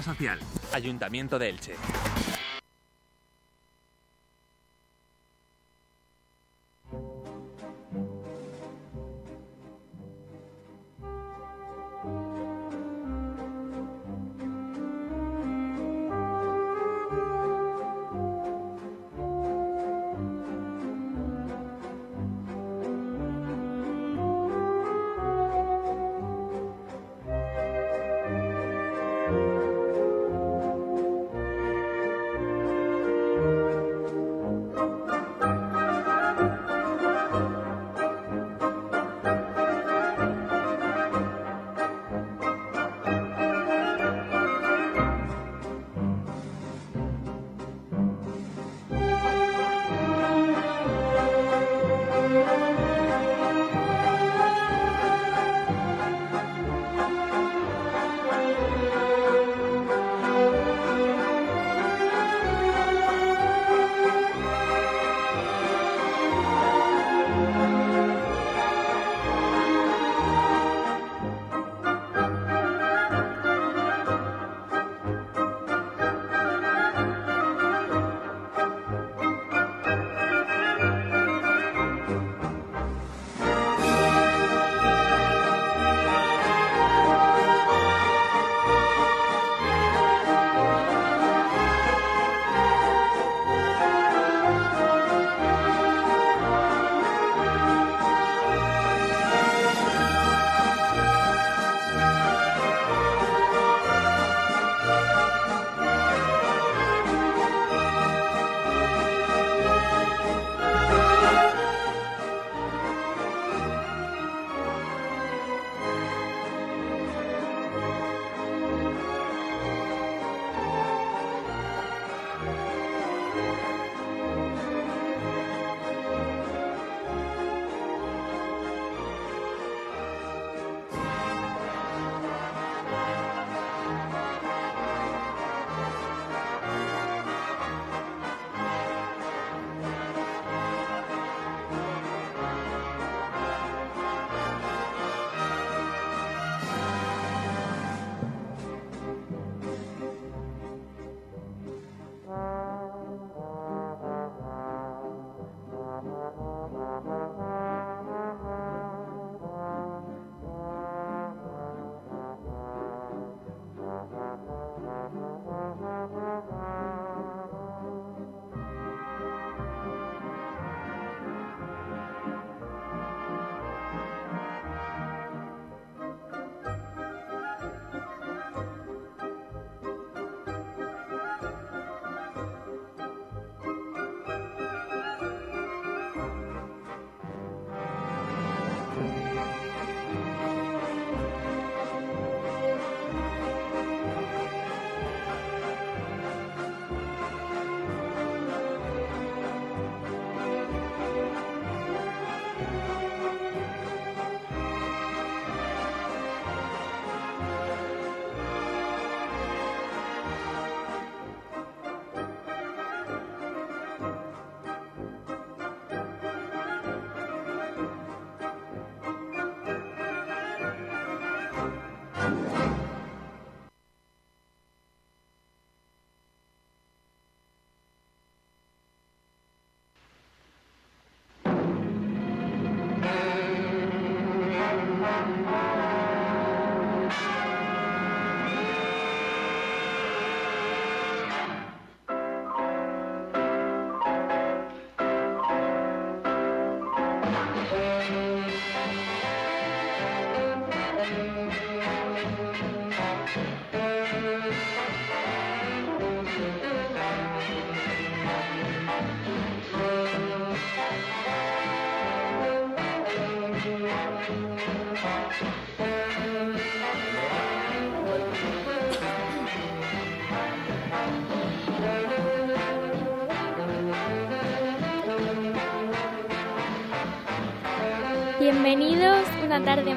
Social. Ayuntamiento de Elche.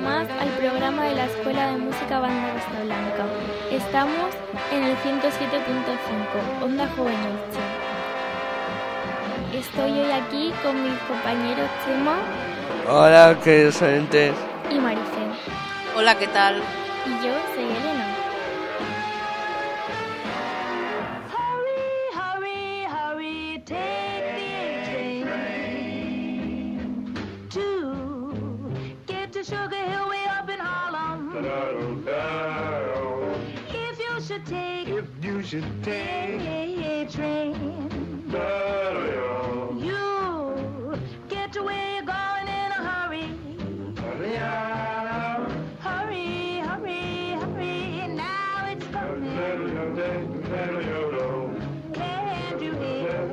Más al programa de la Escuela de Música Banda Costa Blanca. Estamos en el 107.5, Onda Joven Estoy hoy aquí con mis compañeros Chema Hola, queridos oyentes. y Maricel. Hola, ¿qué tal? Take If you should take a train, you get to where you're going in a hurry. Hurry, up. hurry, hurry, hurry. now it's coming. Can't you hear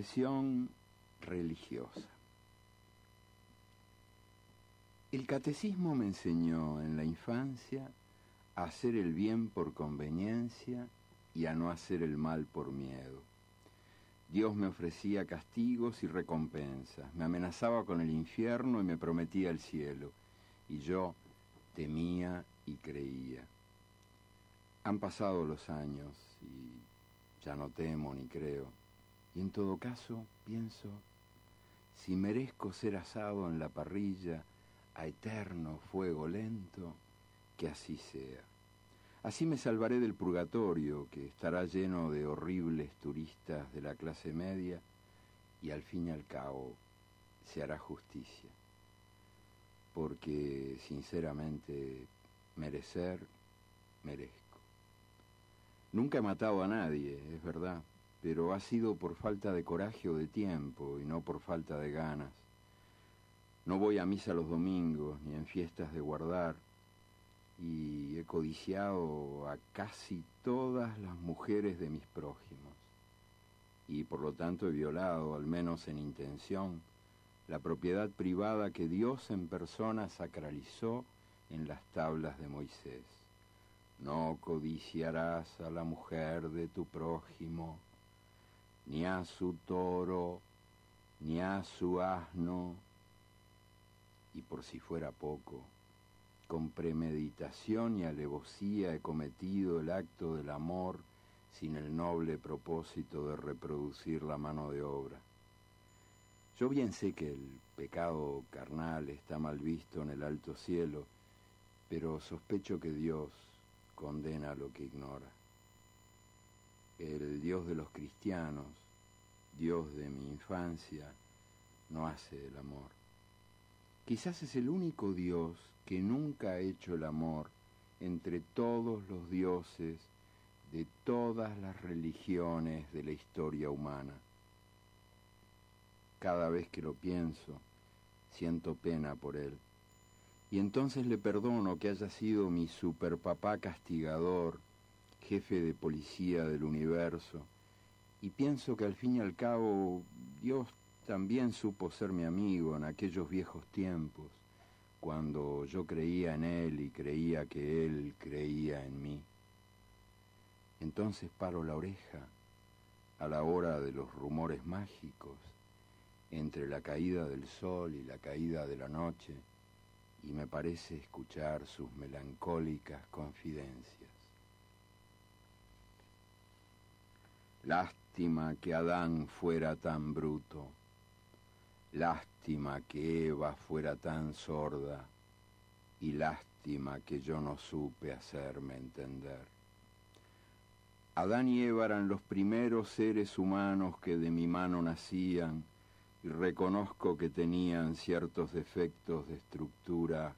confesión religiosa. El catecismo me enseñó en la infancia a hacer el bien por conveniencia y a no hacer el mal por miedo. Dios me ofrecía castigos y recompensas, me amenazaba con el infierno y me prometía el cielo, y yo temía y creía. Han pasado los años y ya no temo ni creo. Y en todo caso pienso, si merezco ser asado en la parrilla a eterno fuego lento, que así sea. Así me salvaré del purgatorio, que estará lleno de horribles turistas de la clase media, y al fin y al cabo se hará justicia. Porque, sinceramente, merecer, merezco. Nunca he matado a nadie, es verdad, pero ha sido por falta de coraje o de tiempo y no por falta de ganas. No voy a misa los domingos ni en fiestas de guardar y he codiciado a casi todas las mujeres de mis prójimos y por lo tanto he violado, al menos en intención, la propiedad privada que Dios en persona sacralizó en las tablas de Moisés. No codiciarás a la mujer de tu prójimo, ni a su toro, ni a su asno, y por si fuera poco, con premeditación y alevosía he cometido el acto del amor sin el noble propósito de reproducir la mano de obra. Yo bien sé que el pecado carnal está mal visto en el alto cielo, pero sospecho que Dios condena lo que ignora. El Dios de los cristianos, Dios de mi infancia, no hace el amor. Quizás es el único Dios que nunca ha hecho el amor entre todos los dioses de todas las religiones de la historia humana. Cada vez que lo pienso, siento pena por él. Y entonces le perdono que haya sido mi superpapá castigador, jefe de policía del universo, Y pienso que al fin y al cabo Dios también supo ser mi amigo en aquellos viejos tiempos, cuando yo creía en Él y creía que Él creía en mí. Entonces paro la oreja a la hora de los rumores mágicos, entre la caída del sol y la caída de la noche, y me parece escuchar sus melancólicas confidencias. Lástima que Adán fuera tan bruto, lástima que Eva fuera tan sorda, y lástima que yo no supe hacerme entender. Adán y Eva eran los primeros seres humanos que de mi mano nacían, y reconozco que tenían ciertos defectos de estructura,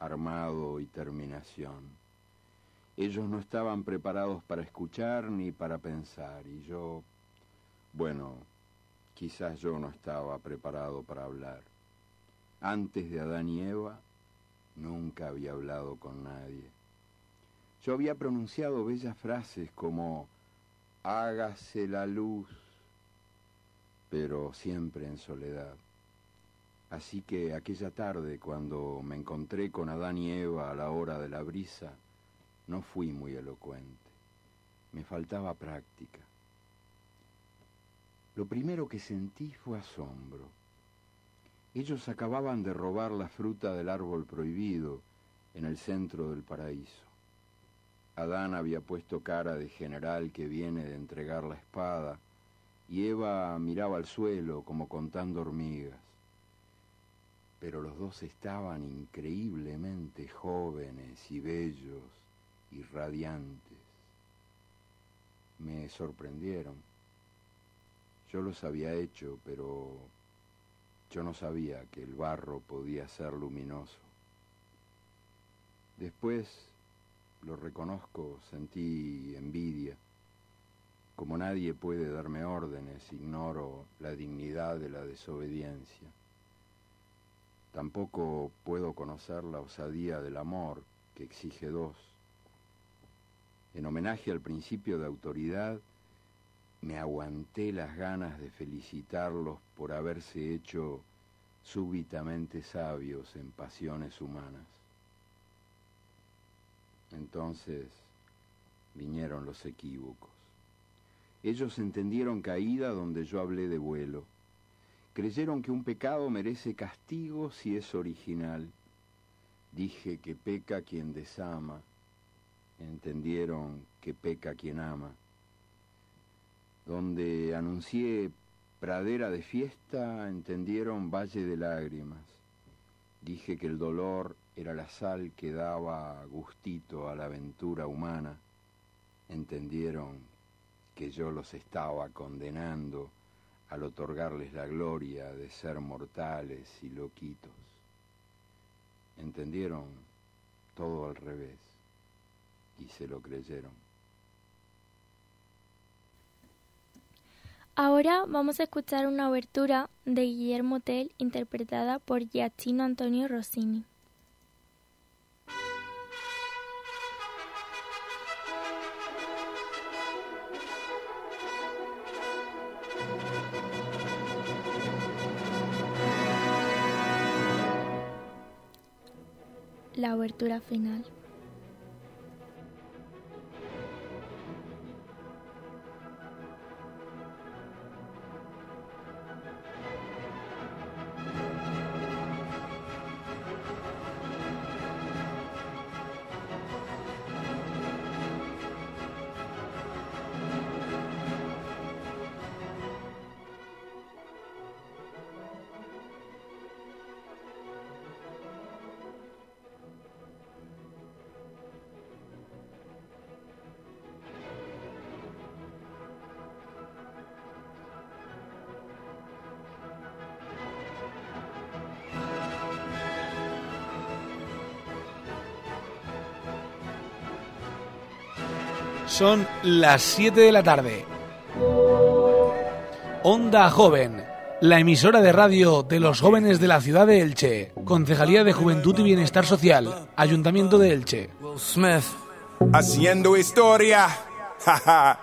armado y terminación. Ellos no estaban preparados para escuchar ni para pensar, y yo, bueno, quizás yo no estaba preparado para hablar. Antes de Adán y Eva, nunca había hablado con nadie. Yo había pronunciado bellas frases como, hágase la luz, pero siempre en soledad. Así que aquella tarde, cuando me encontré con Adán y Eva a la hora de la brisa, no fui muy elocuente. Me faltaba práctica. Lo primero que sentí fue asombro. Ellos acababan de robar la fruta del árbol prohibido en el centro del paraíso. Adán había puesto cara de general que viene de entregar la espada, y Eva miraba al suelo como contando hormigas. Pero los dos estaban increíblemente jóvenes y bellos y radiantes. Me sorprendieron. Yo los había hecho, pero yo no sabía que el barro podía ser luminoso. Después, lo reconozco, sentí envidia. Como nadie puede darme órdenes, ignoro la dignidad de la desobediencia. Tampoco puedo conocer la osadía del amor que exige dos. En homenaje al principio de autoridad, me aguanté las ganas de felicitarlos por haberse hecho súbitamente sabios en pasiones humanas. Entonces vinieron los equívocos. Ellos entendieron caída donde yo hablé de vuelo. Creyeron que un pecado merece castigo si es original. Dije que peca quien desama. Entendieron que peca quien ama. Donde anuncié pradera de fiesta, entendieron valle de lágrimas. Dije que el dolor era la sal que daba gustito a la aventura humana. Entendieron que yo los estaba condenando al otorgarles la gloria de ser mortales y loquitos. Entendieron todo al revés y se lo creyeron. Ahora vamos a escuchar una obertura de Guillermo Tell interpretada por Giacchino Antonio Rossini. La obertura final. Son las 7 de la tarde. Onda Joven, la emisora de radio de los jóvenes de la ciudad de Elche, Concejalía de Juventud y Bienestar Social, Ayuntamiento de Elche. Will Smith. Haciendo historia.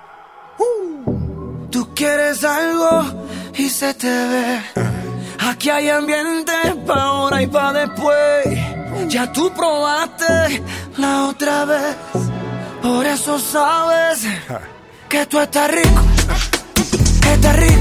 Tú quieres algo y se te ve. Aquí hay ambiente pa' ahora y pa' después. Ya tú probaste la otra vez. Por eso sabes que tú estás rico. Estás rico.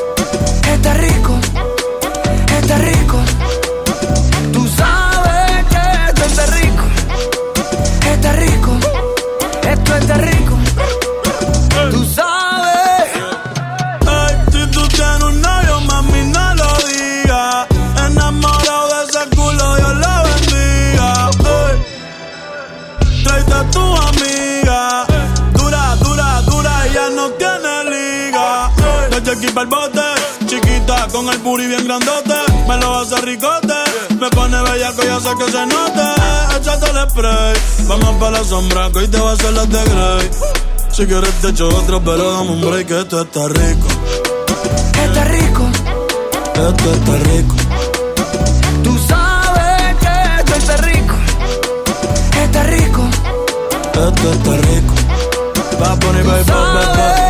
está rico, está rico. Bien grandote. Me lo hace ricote, me pone bellaco, ya sé que se note. Échate el spray, vamos para la sombra, que hoy te va a hacer las de Grey. Si quieres te echo otro, pero dame un break, que esto está rico. Está rico, Esto está rico. tú sabes que esto está rico, está rico. Esto está rico. Va a poner baby,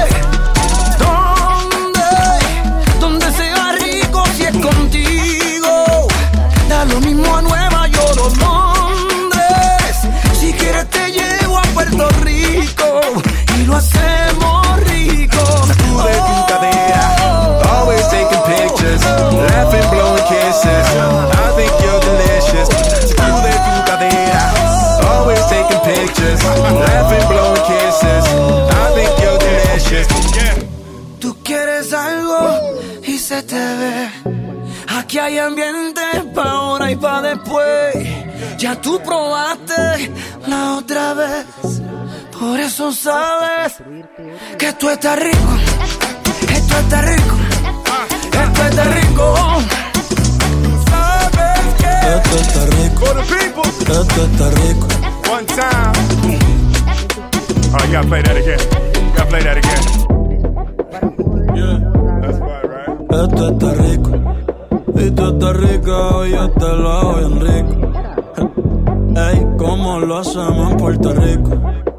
lo hacemos rico. Sacude tu cadera. Always taking pictures. Laughing, blowing kisses. I think you're delicious. Sacude tu cadera. Always taking pictures. Laughing, blowing kisses. I think you're delicious. Tú quieres algo y se te ve. Aquí hay ambiente pa' ahora y pa' después. Ya tú probaste la otra vez. Por eso sabes que tú estás rico. Esto está rico. Esto está rico. Sabes que Esto está rico. For the people. Esto está rico. One time. Oh, you gotta play that again. You gotta play that again. Yeah. That's right, right? Esto está rico. Y tú estás rico y yo te lo hago bien rico. Ey, ¿cómo lo hacemos en Puerto Rico?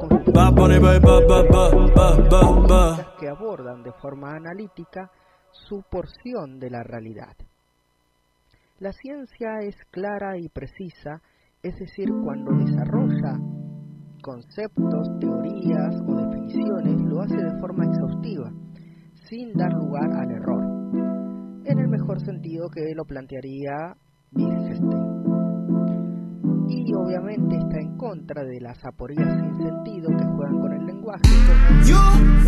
Que abordan de forma analítica su porción de la realidad. La ciencia es clara y precisa, es decir, cuando desarrolla conceptos, teorías o definiciones, lo hace de forma exhaustiva, sin dar lugar al error, en el mejor sentido que lo plantearía Wittgenstein. Y obviamente está en contra de las aporías sin sentido que juegan con el lenguaje. You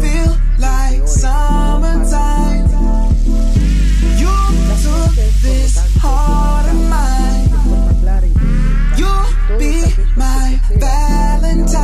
feel like summertime. You took this heart of mine. You be my Valentine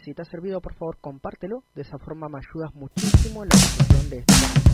si te ha servido, por favor, compártelo. De esa forma me ayudas muchísimo en la difusión de este canal.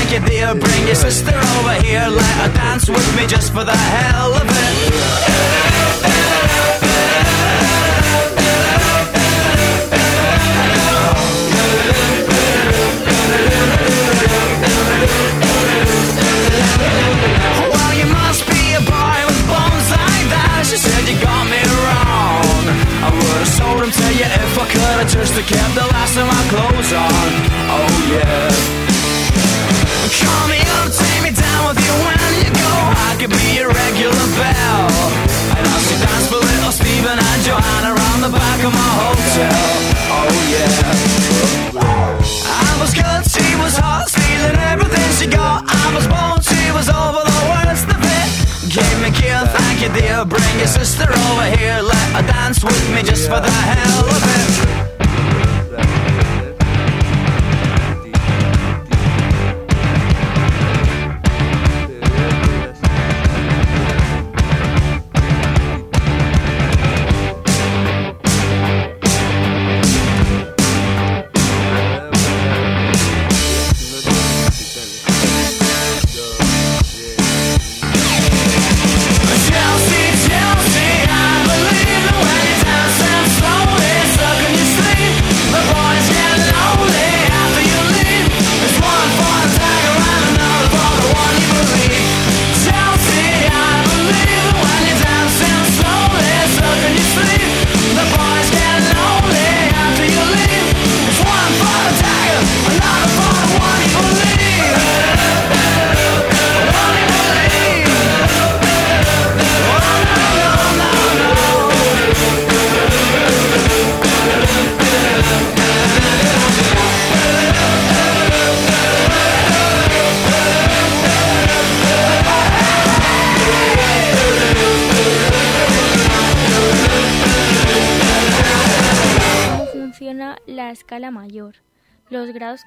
thank you dear. Bring your sister over here. Let her dance with me just for the hell of it. Well you must be a boy with bones like that. Said you got me wrong. I would've sold to you if I could. I Just kept the last of my clothes on. Oh yeah call me up, take me down with you when you go. I could be a regular bell. I'd also little Steven and Joanna around the back of my hotel. Oh yeah. I was good, she was hot, stealing everything she got. I was born, she was over the worst of it. Give me thank you dear. Bring your sister over here, let her dance with me just for the hell of it.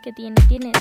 que tiene. Tiene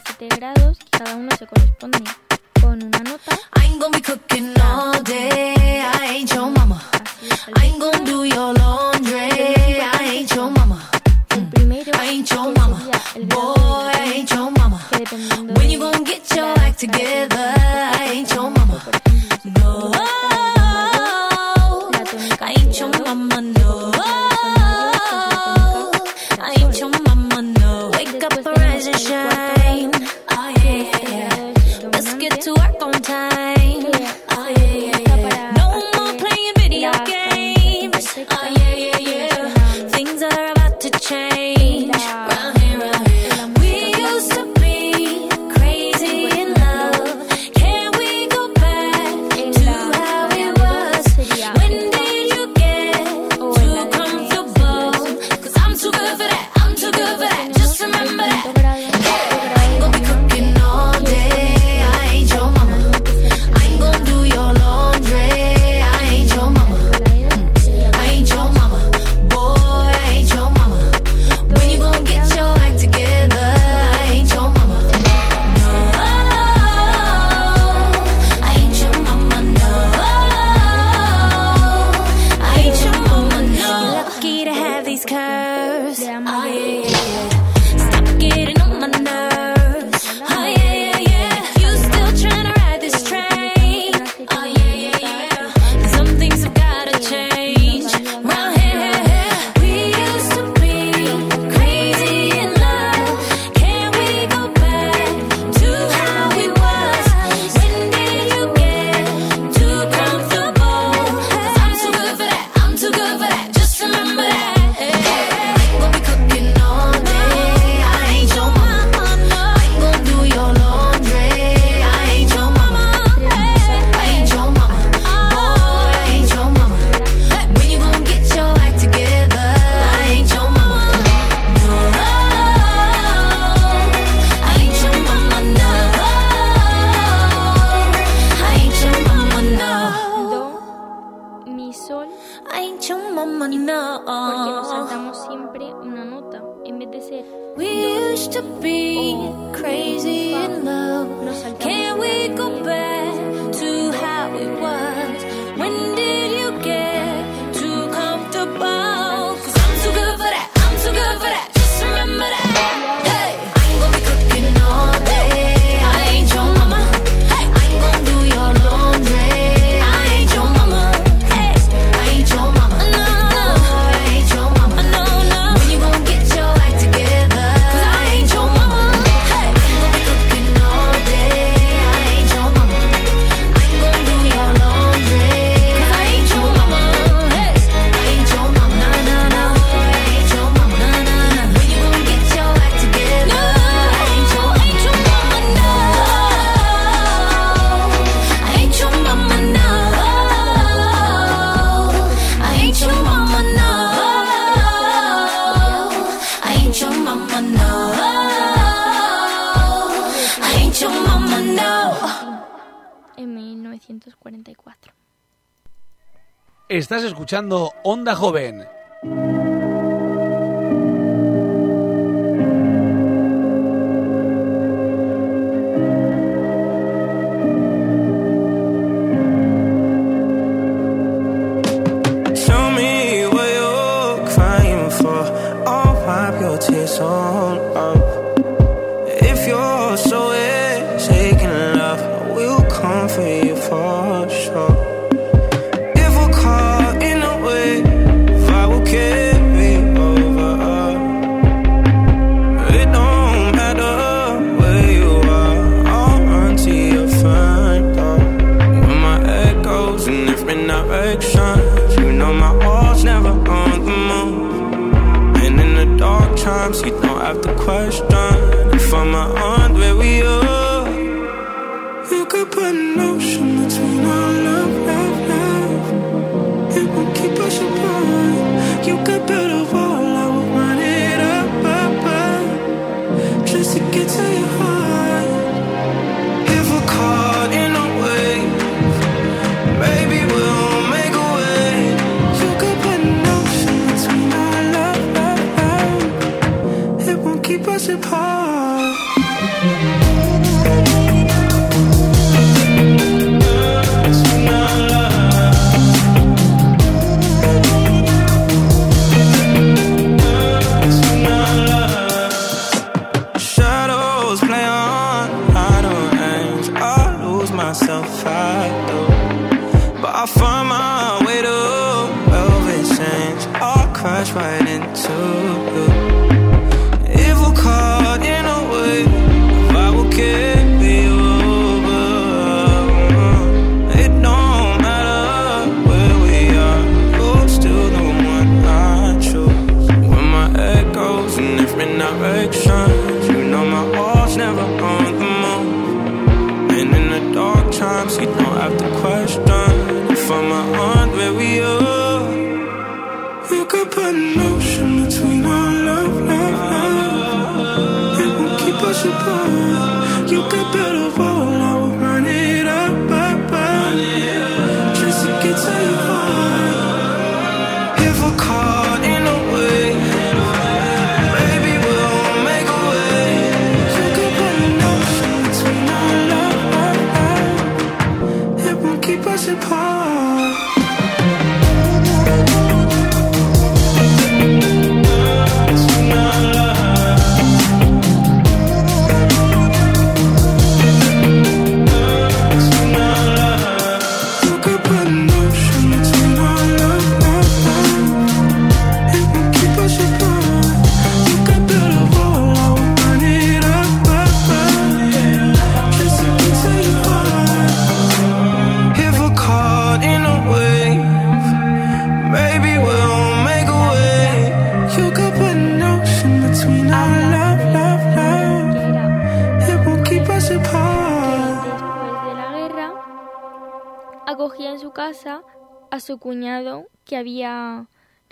escuchando Onda Joven.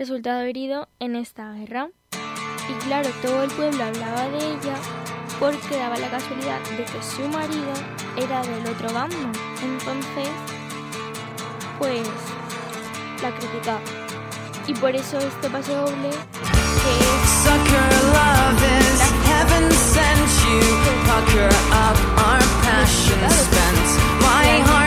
resultado herido en esta guerra. Y claro, todo el pueblo hablaba de ella porque daba la casualidad de que su marido era del otro bando. Entonces, pues la criticaba. Y por eso este paso doble que es... Sucker love sent you. Pucker up our passion. My heart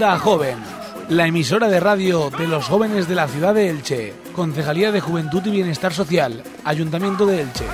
Onda Joven, la emisora de radio de los jóvenes de la ciudad de Elche, Concejalía de Juventud y Bienestar Social, Ayuntamiento de Elche.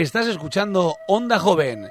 Estás escuchando Onda Joven.